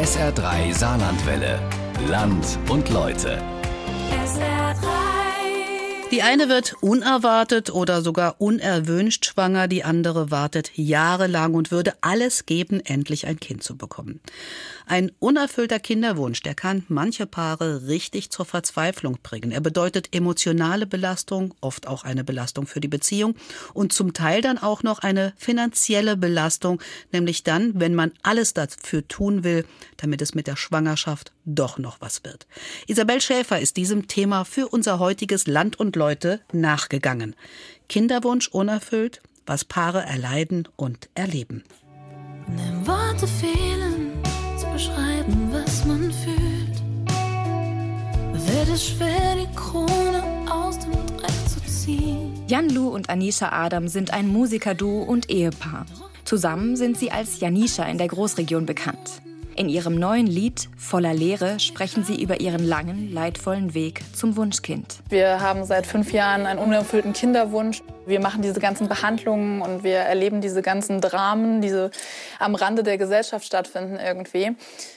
SR3 Saarlandwelle. Land und Leute. Die eine wird unerwartet oder sogar unerwünscht schwanger, die andere wartet jahrelang und würde alles geben, endlich ein Kind zu bekommen. Ein unerfüllter Kinderwunsch, der kann manche Paare richtig zur Verzweiflung bringen. Er bedeutet emotionale Belastung, oft auch eine Belastung für die Beziehung und zum Teil dann auch noch eine finanzielle Belastung, nämlich dann, wenn man alles dafür tun will, damit es mit der Schwangerschaft doch noch was wird. Isabel Schäfer ist diesem Thema für unser heutiges Land und Leute nachgegangen. Kinderwunsch unerfüllt, was Paare erleiden und erleben. Nimm Worte fehlen beschreiben, was man fühlt, wird es schwer, die Krone aus dem Dreck zu ziehen. Jan Lu und Anisha Adam sind ein Musikerduo und Ehepaar. Zusammen sind sie als Janisha in der Großregion bekannt. In ihrem neuen Lied Voller Leere sprechen sie über ihren langen, leidvollen Weg zum Wunschkind. Wir haben seit fünf Jahren einen unerfüllten Kinderwunsch. Wir machen diese ganzen Behandlungen und wir erleben diese ganzen Dramen, die am Rande der Gesellschaft stattfinden irgendwie.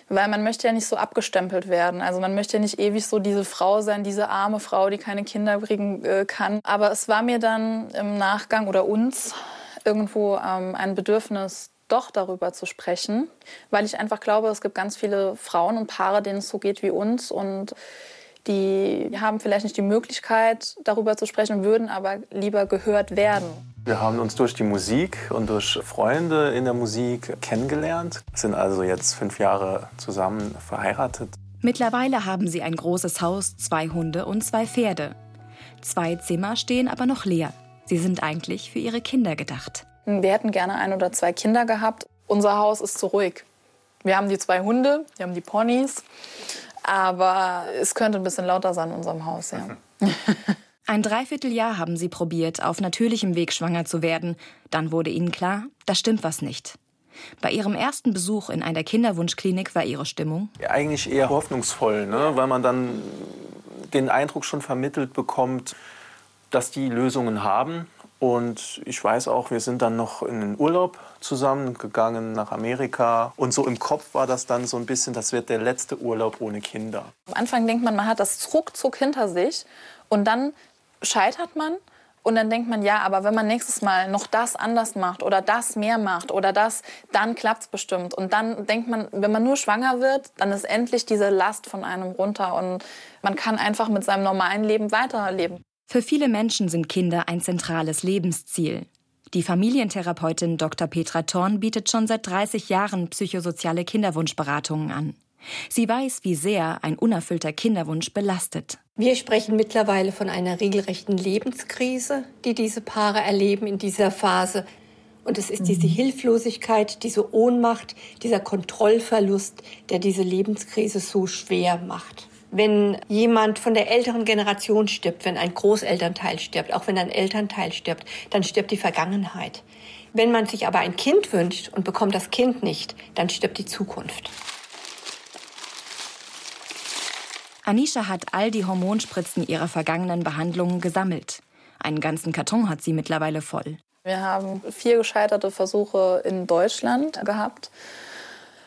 Weil man möchte ja nicht so abgestempelt werden. Also man möchte ja nicht ewig so diese Frau sein, diese arme Frau, die keine Kinder kriegen äh, kann. Aber es war mir dann im Nachgang oder uns irgendwo ähm, ein Bedürfnis, doch darüber zu sprechen, weil ich einfach glaube, es gibt ganz viele Frauen und Paare, denen es so geht wie uns und die haben vielleicht nicht die Möglichkeit, darüber zu sprechen, würden aber lieber gehört werden. Wir haben uns durch die Musik und durch Freunde in der Musik kennengelernt, sind also jetzt fünf Jahre zusammen verheiratet. Mittlerweile haben sie ein großes Haus, zwei Hunde und zwei Pferde. Zwei Zimmer stehen aber noch leer. Sie sind eigentlich für ihre Kinder gedacht. Wir hätten gerne ein oder zwei Kinder gehabt. Unser Haus ist zu ruhig. Wir haben die zwei Hunde, wir haben die Ponys, aber es könnte ein bisschen lauter sein in unserem Haus, ja. Ein Dreivierteljahr haben sie probiert, auf natürlichem Weg schwanger zu werden. Dann wurde ihnen klar, da stimmt was nicht. Bei ihrem ersten Besuch in einer Kinderwunschklinik war ihre Stimmung ja, eigentlich eher hoffnungsvoll, ne? weil man dann den Eindruck schon vermittelt bekommt, dass die Lösungen haben und ich weiß auch, wir sind dann noch in den Urlaub zusammengegangen nach Amerika. Und so im Kopf war das dann so ein bisschen, das wird der letzte Urlaub ohne Kinder. Am Anfang denkt man, man hat das ruckzuck hinter sich. Und dann scheitert man. Und dann denkt man, ja, aber wenn man nächstes Mal noch das anders macht oder das mehr macht oder das, dann klappt es bestimmt. Und dann denkt man, wenn man nur schwanger wird, dann ist endlich diese Last von einem runter und man kann einfach mit seinem normalen Leben weiterleben. Für viele Menschen sind Kinder ein zentrales Lebensziel. Die Familientherapeutin Dr. Petra Thorn bietet schon seit 30 Jahren psychosoziale Kinderwunschberatungen an. Sie weiß, wie sehr ein unerfüllter Kinderwunsch belastet. Wir sprechen mittlerweile von einer regelrechten Lebenskrise, die diese Paare erleben in dieser Phase. Und es ist diese Hilflosigkeit, diese Ohnmacht, dieser Kontrollverlust, der diese Lebenskrise so schwer macht wenn jemand von der älteren Generation stirbt, wenn ein Großelternteil stirbt, auch wenn ein Elternteil stirbt, dann stirbt die Vergangenheit. Wenn man sich aber ein Kind wünscht und bekommt das Kind nicht, dann stirbt die Zukunft. Anisha hat all die Hormonspritzen ihrer vergangenen Behandlungen gesammelt. Einen ganzen Karton hat sie mittlerweile voll. Wir haben vier gescheiterte Versuche in Deutschland gehabt.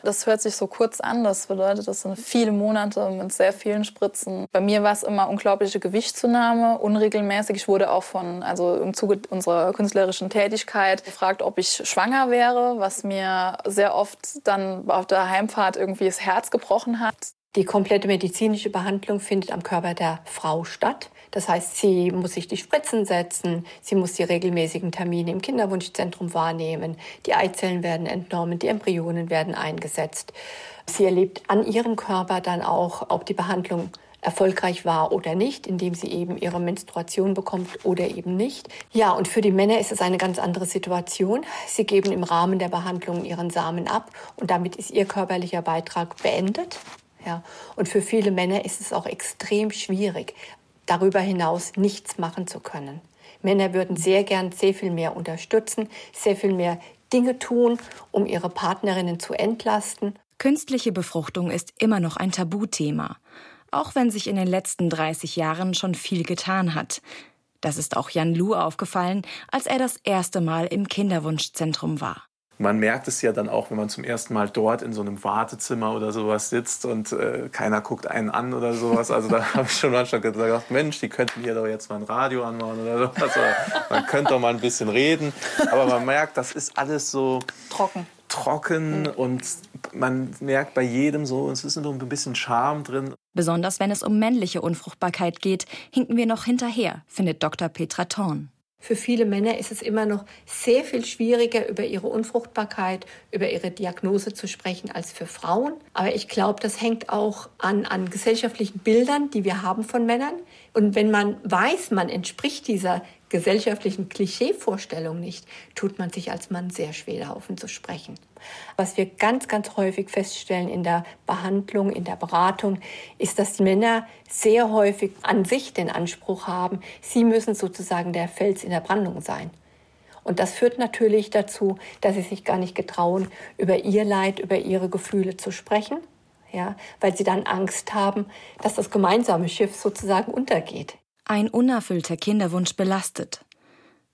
Das hört sich so kurz an. Das bedeutet, das sind viele Monate mit sehr vielen Spritzen. Bei mir war es immer unglaubliche Gewichtszunahme, unregelmäßig. Ich wurde auch von, also im Zuge unserer künstlerischen Tätigkeit gefragt, ob ich schwanger wäre, was mir sehr oft dann auf der Heimfahrt irgendwie das Herz gebrochen hat. Die komplette medizinische Behandlung findet am Körper der Frau statt. Das heißt, sie muss sich die Spritzen setzen, sie muss die regelmäßigen Termine im Kinderwunschzentrum wahrnehmen, die Eizellen werden entnommen, die Embryonen werden eingesetzt. Sie erlebt an ihrem Körper dann auch, ob die Behandlung erfolgreich war oder nicht, indem sie eben ihre Menstruation bekommt oder eben nicht. Ja, und für die Männer ist es eine ganz andere Situation. Sie geben im Rahmen der Behandlung ihren Samen ab und damit ist ihr körperlicher Beitrag beendet. Ja, und für viele Männer ist es auch extrem schwierig, darüber hinaus nichts machen zu können. Männer würden sehr gern sehr viel mehr unterstützen, sehr viel mehr Dinge tun, um ihre Partnerinnen zu entlasten. Künstliche Befruchtung ist immer noch ein Tabuthema, auch wenn sich in den letzten 30 Jahren schon viel getan hat. Das ist auch Jan Lu aufgefallen, als er das erste Mal im Kinderwunschzentrum war. Man merkt es ja dann auch, wenn man zum ersten Mal dort in so einem Wartezimmer oder sowas sitzt und äh, keiner guckt einen an oder sowas. Also da habe ich schon manchmal gedacht, Mensch, die könnten hier doch jetzt mal ein Radio anmachen oder sowas. Oder man könnte doch mal ein bisschen reden. Aber man merkt, das ist alles so trocken. Trocken mhm. und man merkt bei jedem so, es ist so ein bisschen Charme drin. Besonders wenn es um männliche Unfruchtbarkeit geht, hinken wir noch hinterher, findet Dr. Petra Thorn. Für viele Männer ist es immer noch sehr viel schwieriger, über ihre Unfruchtbarkeit, über ihre Diagnose zu sprechen als für Frauen. Aber ich glaube, das hängt auch an, an gesellschaftlichen Bildern, die wir haben von Männern. Und wenn man weiß, man entspricht dieser gesellschaftlichen Klischeevorstellung nicht, tut man sich als Mann sehr schwer, offen zu sprechen. Was wir ganz, ganz häufig feststellen in der Behandlung, in der Beratung, ist, dass die Männer sehr häufig an sich den Anspruch haben, sie müssen sozusagen der Fels in der Brandung sein. Und das führt natürlich dazu, dass sie sich gar nicht getrauen, über ihr Leid, über ihre Gefühle zu sprechen, ja, weil sie dann Angst haben, dass das gemeinsame Schiff sozusagen untergeht. Ein unerfüllter Kinderwunsch belastet.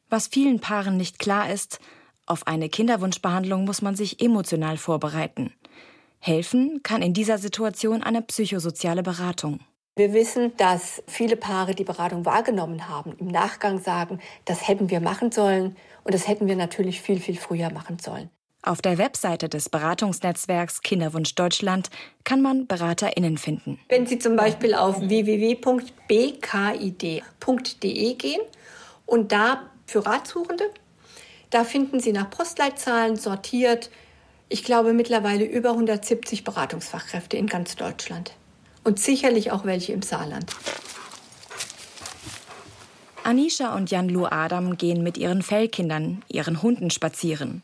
Was vielen Paaren nicht klar ist, auf eine Kinderwunschbehandlung muss man sich emotional vorbereiten. Helfen kann in dieser Situation eine psychosoziale Beratung. Wir wissen, dass viele Paare die Beratung wahrgenommen haben, im Nachgang sagen, das hätten wir machen sollen und das hätten wir natürlich viel, viel früher machen sollen. Auf der Webseite des Beratungsnetzwerks Kinderwunsch Deutschland kann man BeraterInnen finden. Wenn Sie zum Beispiel auf www.bkid.de gehen und da für Ratsuchende, da finden Sie nach Postleitzahlen sortiert, ich glaube mittlerweile über 170 Beratungsfachkräfte in ganz Deutschland. Und sicherlich auch welche im Saarland. Anisha und Jan-Lu Adam gehen mit ihren Fellkindern, ihren Hunden spazieren.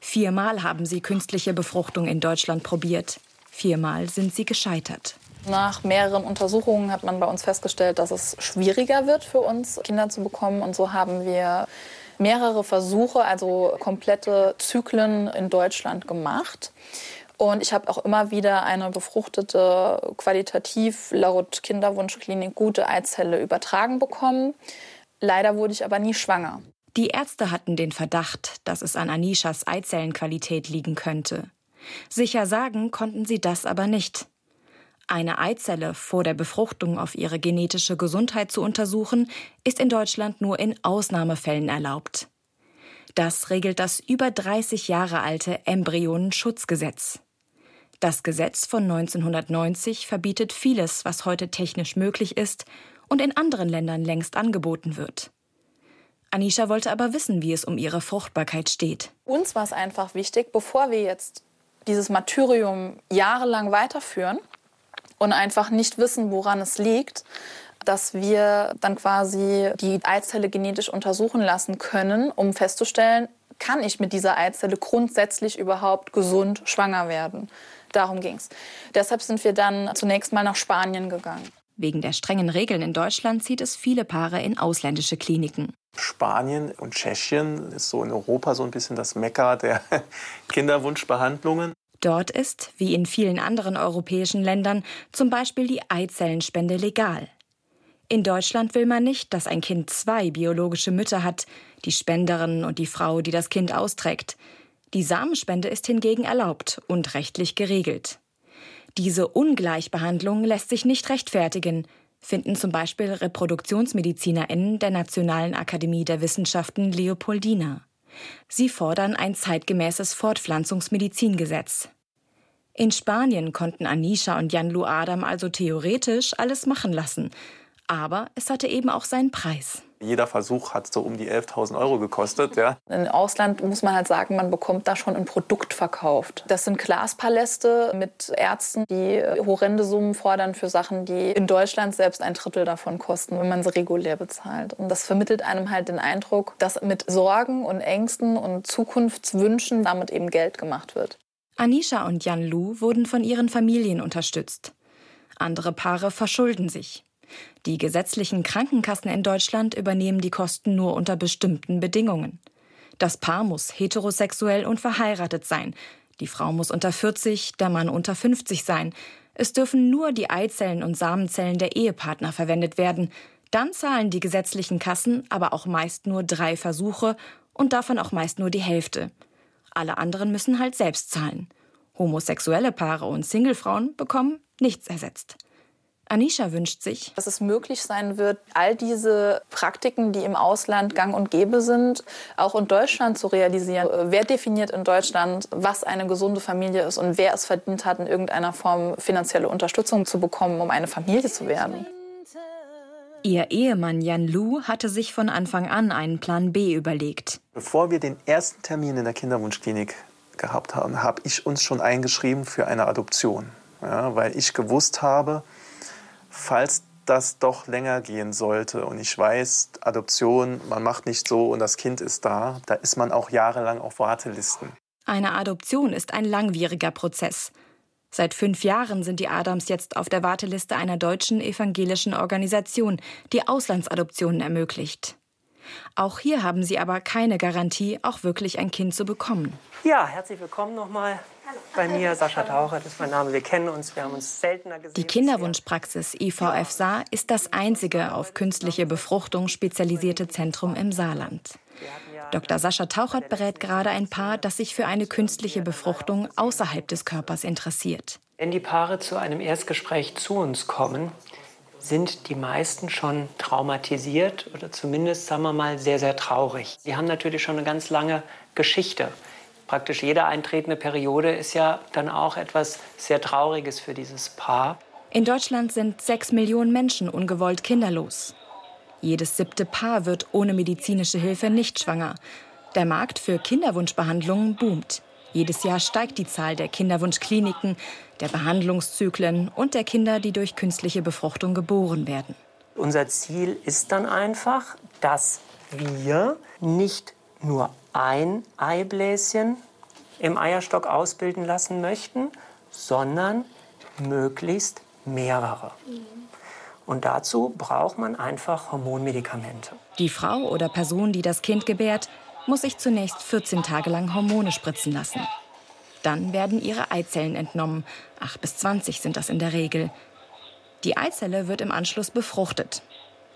Viermal haben sie künstliche Befruchtung in Deutschland probiert. Viermal sind sie gescheitert. Nach mehreren Untersuchungen hat man bei uns festgestellt, dass es schwieriger wird für uns, Kinder zu bekommen. Und so haben wir mehrere Versuche, also komplette Zyklen in Deutschland gemacht. Und ich habe auch immer wieder eine befruchtete, qualitativ laut Kinderwunschklinik gute Eizelle übertragen bekommen. Leider wurde ich aber nie schwanger. Die Ärzte hatten den Verdacht, dass es an Anishas Eizellenqualität liegen könnte. Sicher sagen konnten sie das aber nicht. Eine Eizelle vor der Befruchtung auf ihre genetische Gesundheit zu untersuchen, ist in Deutschland nur in Ausnahmefällen erlaubt. Das regelt das über 30 Jahre alte Embryonenschutzgesetz. Das Gesetz von 1990 verbietet vieles, was heute technisch möglich ist und in anderen Ländern längst angeboten wird. Anisha wollte aber wissen, wie es um ihre Fruchtbarkeit steht. Uns war es einfach wichtig, bevor wir jetzt dieses Martyrium jahrelang weiterführen und einfach nicht wissen, woran es liegt, dass wir dann quasi die Eizelle genetisch untersuchen lassen können, um festzustellen, kann ich mit dieser Eizelle grundsätzlich überhaupt gesund schwanger werden. Darum ging es. Deshalb sind wir dann zunächst mal nach Spanien gegangen. Wegen der strengen Regeln in Deutschland zieht es viele Paare in ausländische Kliniken. Spanien und Tschechien ist so in Europa so ein bisschen das Mekka der Kinderwunschbehandlungen. Dort ist, wie in vielen anderen europäischen Ländern, zum Beispiel die Eizellenspende legal. In Deutschland will man nicht, dass ein Kind zwei biologische Mütter hat, die Spenderin und die Frau, die das Kind austrägt. Die Samenspende ist hingegen erlaubt und rechtlich geregelt. Diese Ungleichbehandlung lässt sich nicht rechtfertigen, finden zum Beispiel ReproduktionsmedizinerInnen der Nationalen Akademie der Wissenschaften Leopoldina. Sie fordern ein zeitgemäßes Fortpflanzungsmedizingesetz. In Spanien konnten Anisha und Jan Lu Adam also theoretisch alles machen lassen, aber es hatte eben auch seinen Preis. Jeder Versuch hat so um die 11.000 Euro gekostet. Ja. Im Ausland muss man halt sagen, man bekommt da schon ein Produkt verkauft. Das sind Glaspaläste mit Ärzten, die horrende Summen fordern für Sachen, die in Deutschland selbst ein Drittel davon kosten, wenn man sie regulär bezahlt. Und das vermittelt einem halt den Eindruck, dass mit Sorgen und Ängsten und Zukunftswünschen damit eben Geld gemacht wird. Anisha und Jan Lu wurden von ihren Familien unterstützt. Andere Paare verschulden sich. Die gesetzlichen Krankenkassen in Deutschland übernehmen die Kosten nur unter bestimmten Bedingungen. Das Paar muss heterosexuell und verheiratet sein. Die Frau muss unter 40, der Mann unter 50 sein. Es dürfen nur die Eizellen und Samenzellen der Ehepartner verwendet werden. Dann zahlen die gesetzlichen Kassen aber auch meist nur drei Versuche und davon auch meist nur die Hälfte. Alle anderen müssen halt selbst zahlen. Homosexuelle Paare und Singlefrauen bekommen nichts ersetzt. Anisha wünscht sich, dass es möglich sein wird, all diese Praktiken, die im Ausland gang und gäbe sind, auch in Deutschland zu realisieren. Wer definiert in Deutschland, was eine gesunde Familie ist und wer es verdient hat, in irgendeiner Form finanzielle Unterstützung zu bekommen, um eine Familie zu werden? Ihr Ehemann Jan Lu hatte sich von Anfang an einen Plan B überlegt. Bevor wir den ersten Termin in der Kinderwunschklinik gehabt haben, habe ich uns schon eingeschrieben für eine Adoption. Ja, weil ich gewusst habe, falls das doch länger gehen sollte und ich weiß, Adoption, man macht nicht so und das Kind ist da, da ist man auch jahrelang auf Wartelisten. Eine Adoption ist ein langwieriger Prozess. Seit fünf Jahren sind die Adams jetzt auf der Warteliste einer deutschen evangelischen Organisation, die Auslandsadoptionen ermöglicht. Auch hier haben sie aber keine Garantie, auch wirklich ein Kind zu bekommen. Ja, herzlich willkommen nochmal bei mir. Sascha Taucher, das ist mein Name. Wir kennen uns, wir haben uns seltener gesehen. Die Kinderwunschpraxis IVF Saar ist das einzige auf künstliche Befruchtung spezialisierte Zentrum im Saarland. Dr. Sascha Tauchert berät gerade ein Paar, das sich für eine künstliche Befruchtung außerhalb des Körpers interessiert. Wenn die Paare zu einem Erstgespräch zu uns kommen, sind die meisten schon traumatisiert oder zumindest, sagen wir mal, sehr, sehr traurig. Sie haben natürlich schon eine ganz lange Geschichte. Praktisch jede eintretende Periode ist ja dann auch etwas sehr Trauriges für dieses Paar. In Deutschland sind sechs Millionen Menschen ungewollt kinderlos. Jedes siebte Paar wird ohne medizinische Hilfe nicht schwanger. Der Markt für Kinderwunschbehandlungen boomt. Jedes Jahr steigt die Zahl der Kinderwunschkliniken, der Behandlungszyklen und der Kinder, die durch künstliche Befruchtung geboren werden. Unser Ziel ist dann einfach, dass wir nicht nur ein Eibläschen im Eierstock ausbilden lassen möchten, sondern möglichst mehrere. Und dazu braucht man einfach Hormonmedikamente. Die Frau oder Person, die das Kind gebärt, muss sich zunächst 14 Tage lang Hormone spritzen lassen. Dann werden ihre Eizellen entnommen. 8 bis 20 sind das in der Regel. Die Eizelle wird im Anschluss befruchtet.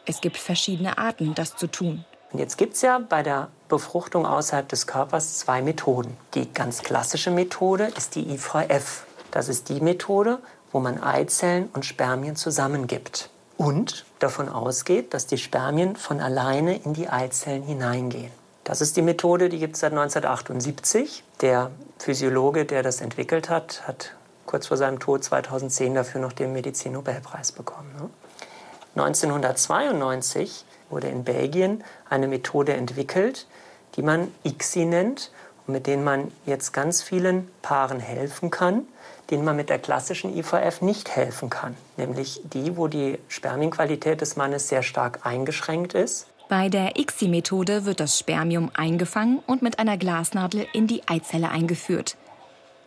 Es gibt verschiedene Arten, das zu tun. Und jetzt gibt es ja bei der Befruchtung außerhalb des Körpers zwei Methoden. Die ganz klassische Methode ist die IVF. Das ist die Methode, wo man Eizellen und Spermien zusammengibt und davon ausgeht, dass die Spermien von alleine in die Eizellen hineingehen. Das ist die Methode, die gibt es seit 1978. Der Physiologe, der das entwickelt hat, hat kurz vor seinem Tod 2010 dafür noch den Medizin-Nobelpreis bekommen. 1992 wurde in Belgien eine Methode entwickelt, die man ICSI nennt und mit denen man jetzt ganz vielen Paaren helfen kann, denen man mit der klassischen IVF nicht helfen kann, nämlich die, wo die Spermienqualität des Mannes sehr stark eingeschränkt ist. Bei der ICSI-Methode wird das Spermium eingefangen und mit einer Glasnadel in die Eizelle eingeführt.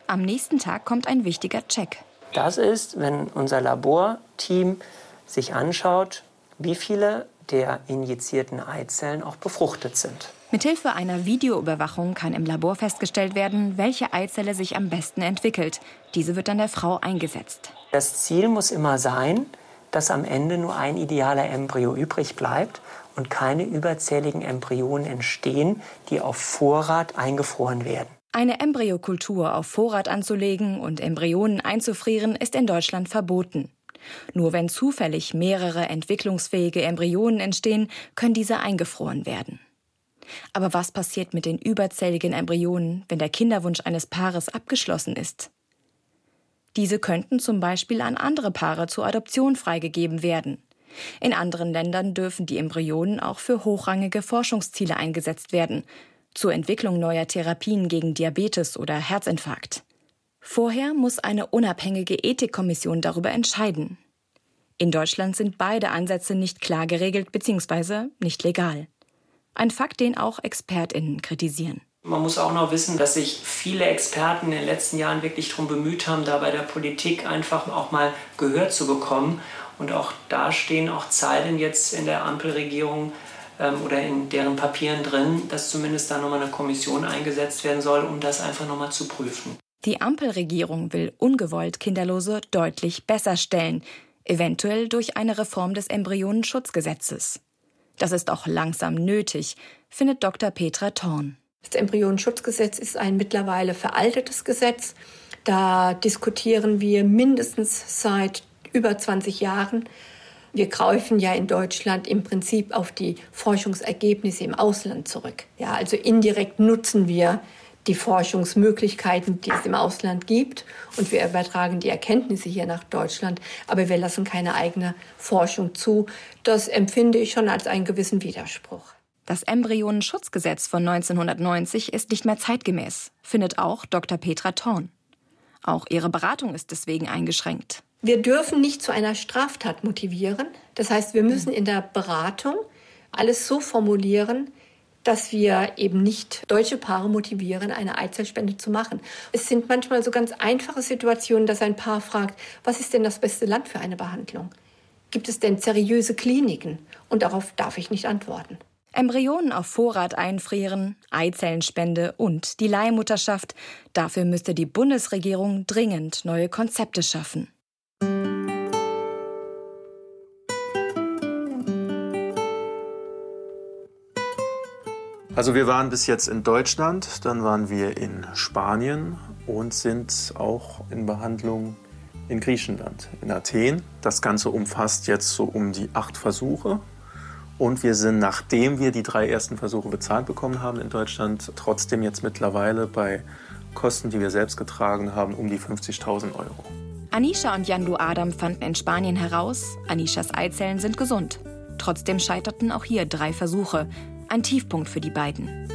Am nächsten Tag kommt ein wichtiger Check. Das ist, wenn unser Laborteam sich anschaut, wie viele der injizierten Eizellen auch befruchtet sind. Mithilfe einer Videoüberwachung kann im Labor festgestellt werden, welche Eizelle sich am besten entwickelt. Diese wird dann der Frau eingesetzt. Das Ziel muss immer sein, dass am Ende nur ein idealer Embryo übrig bleibt und keine überzähligen Embryonen entstehen, die auf Vorrat eingefroren werden. Eine Embryokultur auf Vorrat anzulegen und Embryonen einzufrieren ist in Deutschland verboten. Nur wenn zufällig mehrere entwicklungsfähige Embryonen entstehen, können diese eingefroren werden. Aber was passiert mit den überzähligen Embryonen, wenn der Kinderwunsch eines Paares abgeschlossen ist? Diese könnten zum Beispiel an andere Paare zur Adoption freigegeben werden. In anderen Ländern dürfen die Embryonen auch für hochrangige Forschungsziele eingesetzt werden, zur Entwicklung neuer Therapien gegen Diabetes oder Herzinfarkt. Vorher muss eine unabhängige Ethikkommission darüber entscheiden. In Deutschland sind beide Ansätze nicht klar geregelt bzw. nicht legal. Ein Fakt, den auch Expertinnen kritisieren. Man muss auch noch wissen, dass sich viele Experten in den letzten Jahren wirklich darum bemüht haben, da bei der Politik einfach auch mal Gehör zu bekommen. Und auch da stehen auch Zeilen jetzt in der Ampelregierung ähm, oder in deren Papieren drin, dass zumindest da nochmal eine Kommission eingesetzt werden soll, um das einfach nochmal zu prüfen. Die Ampelregierung will ungewollt Kinderlose deutlich besser stellen, eventuell durch eine Reform des Embryonenschutzgesetzes. Das ist auch langsam nötig, findet Dr. Petra Thorn. Das Embryonenschutzgesetz ist ein mittlerweile veraltetes Gesetz. Da diskutieren wir mindestens seit über 20 Jahren. Wir greifen ja in Deutschland im Prinzip auf die Forschungsergebnisse im Ausland zurück. Ja, also indirekt nutzen wir die Forschungsmöglichkeiten, die es im Ausland gibt. Und wir übertragen die Erkenntnisse hier nach Deutschland. Aber wir lassen keine eigene Forschung zu. Das empfinde ich schon als einen gewissen Widerspruch. Das Embryonenschutzgesetz von 1990 ist nicht mehr zeitgemäß, findet auch Dr. Petra Thorn. Auch ihre Beratung ist deswegen eingeschränkt. Wir dürfen nicht zu einer Straftat motivieren. Das heißt, wir müssen in der Beratung alles so formulieren, dass wir eben nicht deutsche Paare motivieren, eine Eizellspende zu machen. Es sind manchmal so ganz einfache Situationen, dass ein Paar fragt, was ist denn das beste Land für eine Behandlung? Gibt es denn seriöse Kliniken? Und darauf darf ich nicht antworten. Embryonen auf Vorrat einfrieren, Eizellenspende und die Leihmutterschaft. Dafür müsste die Bundesregierung dringend neue Konzepte schaffen. Also wir waren bis jetzt in Deutschland, dann waren wir in Spanien und sind auch in Behandlung in Griechenland, in Athen. Das Ganze umfasst jetzt so um die acht Versuche. Und wir sind, nachdem wir die drei ersten Versuche bezahlt bekommen haben in Deutschland, trotzdem jetzt mittlerweile bei Kosten, die wir selbst getragen haben, um die 50.000 Euro. Anisha und Yandu Adam fanden in Spanien heraus, Anishas Eizellen sind gesund. Trotzdem scheiterten auch hier drei Versuche. Ein Tiefpunkt für die beiden.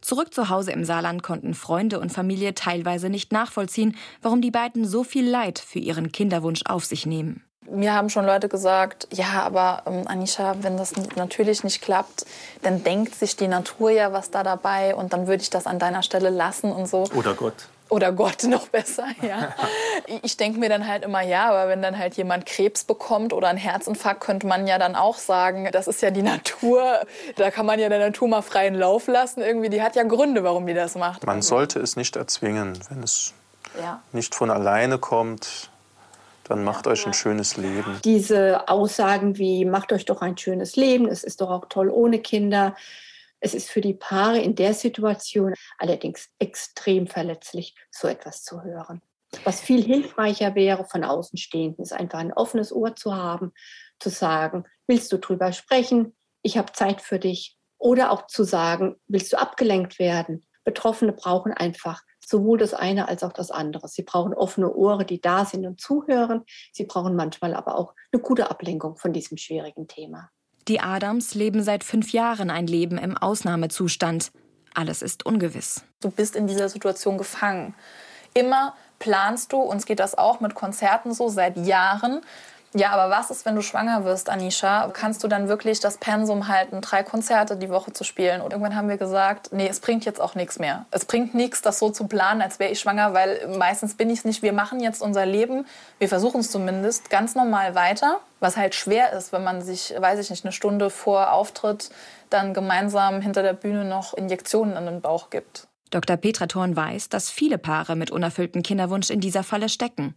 Zurück zu Hause im Saarland konnten Freunde und Familie teilweise nicht nachvollziehen, warum die beiden so viel Leid für ihren Kinderwunsch auf sich nehmen. Mir haben schon Leute gesagt, ja, aber ähm, Anisha, wenn das natürlich nicht klappt, dann denkt sich die Natur ja was da dabei und dann würde ich das an deiner Stelle lassen und so. Oder Gott. Oder Gott noch besser, ja. Ich denke mir dann halt immer, ja, aber wenn dann halt jemand Krebs bekommt oder einen Herzinfarkt, könnte man ja dann auch sagen, das ist ja die Natur. Da kann man ja der Natur mal freien Lauf lassen. Irgendwie, die hat ja Gründe, warum die das macht. Man sollte es nicht erzwingen, wenn es ja. nicht von alleine kommt dann macht euch ein schönes Leben. Diese Aussagen wie, macht euch doch ein schönes Leben, es ist doch auch toll ohne Kinder. Es ist für die Paare in der Situation allerdings extrem verletzlich, so etwas zu hören. Was viel hilfreicher wäre von Außenstehenden, ist einfach ein offenes Ohr zu haben, zu sagen, willst du drüber sprechen? Ich habe Zeit für dich. Oder auch zu sagen, willst du abgelenkt werden? Betroffene brauchen einfach sowohl das eine als auch das andere. Sie brauchen offene Ohren, die da sind und zuhören. Sie brauchen manchmal aber auch eine gute Ablenkung von diesem schwierigen Thema. Die Adams leben seit fünf Jahren ein Leben im Ausnahmezustand. Alles ist ungewiss. Du bist in dieser Situation gefangen. Immer planst du, uns geht das auch mit Konzerten so seit Jahren, ja, aber was ist, wenn du schwanger wirst, Anisha? Kannst du dann wirklich das Pensum halten, drei Konzerte die Woche zu spielen? Und irgendwann haben wir gesagt, nee, es bringt jetzt auch nichts mehr. Es bringt nichts, das so zu planen, als wäre ich schwanger, weil meistens bin ich es nicht. Wir machen jetzt unser Leben, wir versuchen es zumindest, ganz normal weiter. Was halt schwer ist, wenn man sich, weiß ich nicht, eine Stunde vor Auftritt dann gemeinsam hinter der Bühne noch Injektionen in den Bauch gibt. Dr. Petra Thorn weiß, dass viele Paare mit unerfülltem Kinderwunsch in dieser Falle stecken.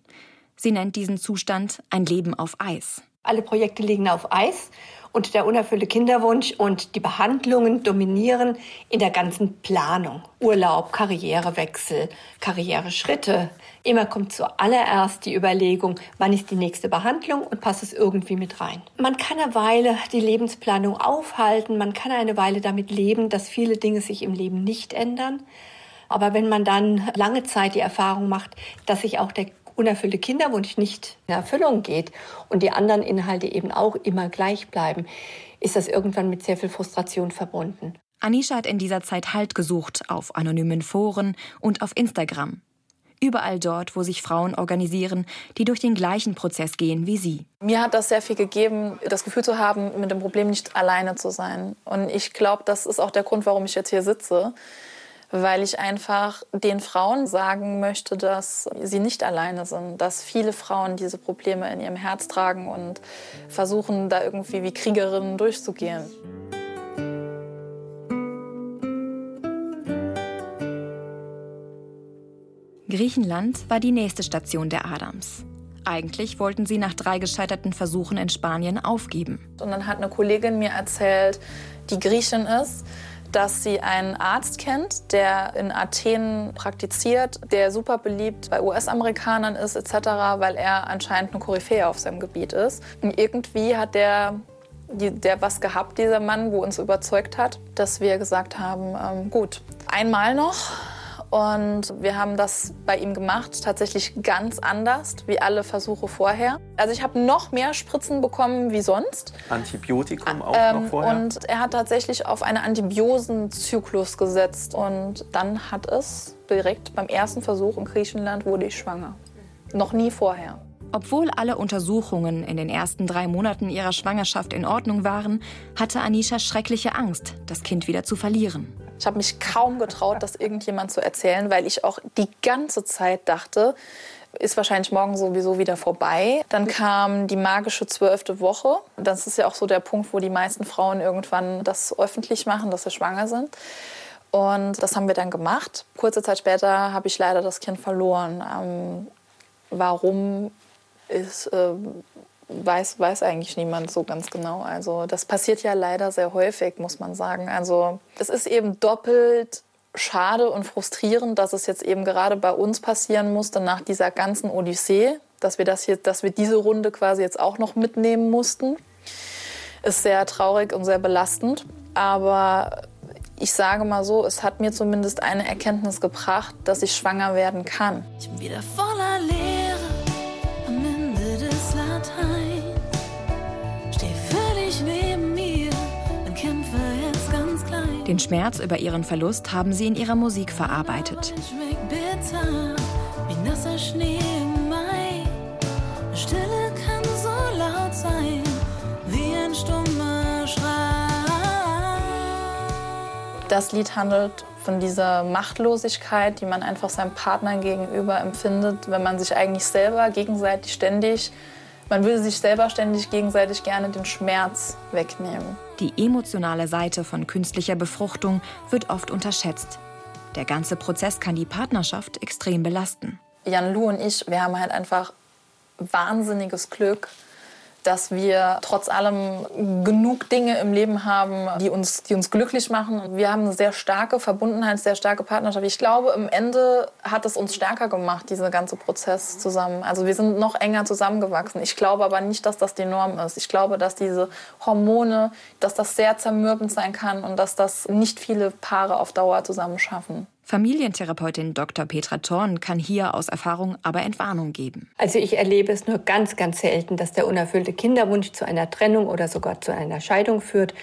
Sie nennt diesen Zustand ein Leben auf Eis. Alle Projekte liegen auf Eis und der unerfüllte Kinderwunsch und die Behandlungen dominieren in der ganzen Planung. Urlaub, Karrierewechsel, Karriereschritte. Immer kommt zuallererst die Überlegung, wann ist die nächste Behandlung und passt es irgendwie mit rein. Man kann eine Weile die Lebensplanung aufhalten, man kann eine Weile damit leben, dass viele Dinge sich im Leben nicht ändern. Aber wenn man dann lange Zeit die Erfahrung macht, dass sich auch der unerfüllte Kinderwunsch nicht in Erfüllung geht und die anderen Inhalte eben auch immer gleich bleiben, ist das irgendwann mit sehr viel Frustration verbunden. Anisha hat in dieser Zeit Halt gesucht auf anonymen Foren und auf Instagram. Überall dort, wo sich Frauen organisieren, die durch den gleichen Prozess gehen wie sie. Mir hat das sehr viel gegeben, das Gefühl zu haben, mit dem Problem nicht alleine zu sein. Und ich glaube, das ist auch der Grund, warum ich jetzt hier sitze weil ich einfach den Frauen sagen möchte, dass sie nicht alleine sind, dass viele Frauen diese Probleme in ihrem Herz tragen und versuchen, da irgendwie wie Kriegerinnen durchzugehen. Griechenland war die nächste Station der Adams. Eigentlich wollten sie nach drei gescheiterten Versuchen in Spanien aufgeben. Und dann hat eine Kollegin mir erzählt, die Griechin ist, dass sie einen Arzt kennt, der in Athen praktiziert, der super beliebt bei US-Amerikanern ist etc., weil er anscheinend eine Koryphäe auf seinem Gebiet ist. Und irgendwie hat der, der was gehabt, dieser Mann, wo uns überzeugt hat, dass wir gesagt haben, ähm, gut, einmal noch und wir haben das bei ihm gemacht, tatsächlich ganz anders wie alle Versuche vorher. Also ich habe noch mehr Spritzen bekommen wie sonst. Antibiotikum auch ähm, noch vorher? Und er hat tatsächlich auf einen Antibiosenzyklus gesetzt. Und dann hat es direkt beim ersten Versuch in Griechenland wurde ich schwanger. Noch nie vorher. Obwohl alle Untersuchungen in den ersten drei Monaten ihrer Schwangerschaft in Ordnung waren, hatte Anisha schreckliche Angst, das Kind wieder zu verlieren. Ich habe mich kaum getraut, das irgendjemand zu erzählen, weil ich auch die ganze Zeit dachte, ist wahrscheinlich morgen sowieso wieder vorbei. Dann kam die magische zwölfte Woche. Das ist ja auch so der Punkt, wo die meisten Frauen irgendwann das öffentlich machen, dass sie schwanger sind. Und das haben wir dann gemacht. Kurze Zeit später habe ich leider das Kind verloren. Ähm, warum ist, äh, weiß, weiß eigentlich niemand so ganz genau. Also das passiert ja leider sehr häufig, muss man sagen. Also es ist eben doppelt schade und frustrierend, dass es jetzt eben gerade bei uns passieren musste nach dieser ganzen Odyssee, dass wir das hier, dass wir diese Runde quasi jetzt auch noch mitnehmen mussten. Ist sehr traurig und sehr belastend. Aber ich sage mal so, es hat mir zumindest eine Erkenntnis gebracht, dass ich schwanger werden kann. Ich bin wieder voller Leere Den Schmerz über ihren Verlust haben sie in ihrer Musik verarbeitet. Das Lied handelt von dieser Machtlosigkeit, die man einfach seinem Partner gegenüber empfindet, wenn man sich eigentlich selber gegenseitig ständig man würde sich selber ständig gegenseitig gerne den Schmerz wegnehmen. Die emotionale Seite von künstlicher Befruchtung wird oft unterschätzt. Der ganze Prozess kann die Partnerschaft extrem belasten. Jan Lu und ich, wir haben halt einfach wahnsinniges Glück, dass wir trotz allem genug Dinge im Leben haben, die uns, die uns glücklich machen. Wir haben eine sehr starke Verbundenheit, sehr starke Partnerschaft. Ich glaube, im Ende hat es uns stärker gemacht, dieser ganze Prozess zusammen. Also wir sind noch enger zusammengewachsen. Ich glaube aber nicht, dass das die Norm ist. Ich glaube, dass diese Hormone, dass das sehr zermürbend sein kann und dass das nicht viele Paare auf Dauer zusammen schaffen. Familientherapeutin Dr. Petra Thorn kann hier aus Erfahrung aber Entwarnung geben. Also ich erlebe es nur ganz, ganz selten, dass der unerfüllte Kinderwunsch zu einer Trennung oder sogar zu einer Scheidung führt.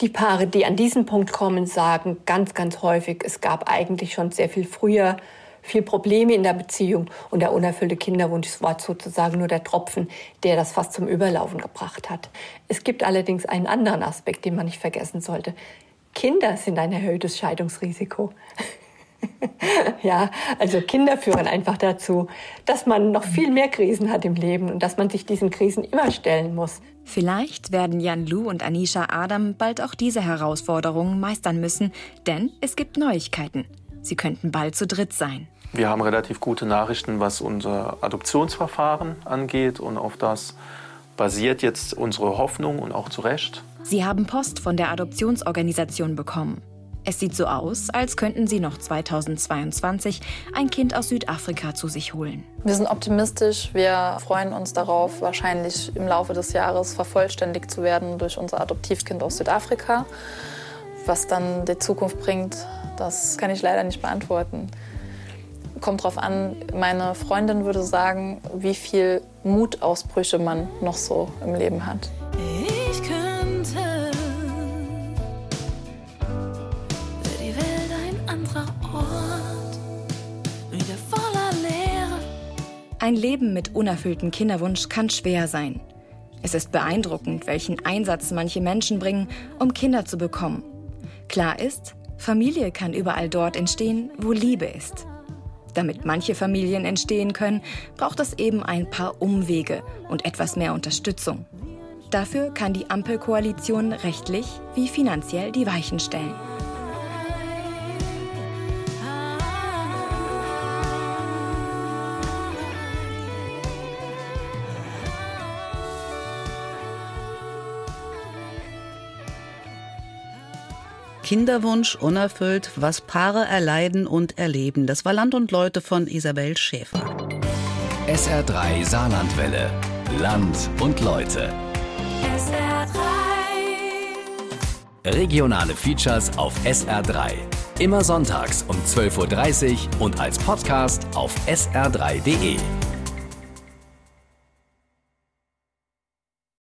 Die Paare, die an diesen Punkt kommen, sagen ganz, ganz häufig, es gab eigentlich schon sehr viel früher viel Probleme in der Beziehung und der unerfüllte Kinderwunsch war sozusagen nur der Tropfen, der das fast zum Überlaufen gebracht hat. Es gibt allerdings einen anderen Aspekt, den man nicht vergessen sollte. Kinder sind ein erhöhtes Scheidungsrisiko. ja, also Kinder führen einfach dazu, dass man noch viel mehr Krisen hat im Leben und dass man sich diesen Krisen immer stellen muss. Vielleicht werden Jan Lu und Anisha Adam bald auch diese Herausforderungen meistern müssen, denn es gibt Neuigkeiten. Sie könnten bald zu dritt sein. Wir haben relativ gute Nachrichten, was unser Adoptionsverfahren angeht und auf das basiert jetzt unsere Hoffnung und auch zu Recht. Sie haben Post von der Adoptionsorganisation bekommen. Es sieht so aus, als könnten sie noch 2022 ein Kind aus Südafrika zu sich holen. Wir sind optimistisch. Wir freuen uns darauf, wahrscheinlich im Laufe des Jahres vervollständigt zu werden durch unser Adoptivkind aus Südafrika. Was dann die Zukunft bringt, das kann ich leider nicht beantworten. Kommt darauf an, meine Freundin würde sagen, wie viel Mutausbrüche man noch so im Leben hat. Ein Leben mit unerfülltem Kinderwunsch kann schwer sein. Es ist beeindruckend, welchen Einsatz manche Menschen bringen, um Kinder zu bekommen. Klar ist, Familie kann überall dort entstehen, wo Liebe ist. Damit manche Familien entstehen können, braucht es eben ein paar Umwege und etwas mehr Unterstützung. Dafür kann die Ampelkoalition rechtlich wie finanziell die Weichen stellen. Kinderwunsch unerfüllt, was Paare erleiden und erleben. Das war Land und Leute von Isabel Schäfer. SR3 Saarlandwelle. Land und Leute. SR3. Regionale Features auf SR3. Immer sonntags um 12.30 Uhr und als Podcast auf sr3.de.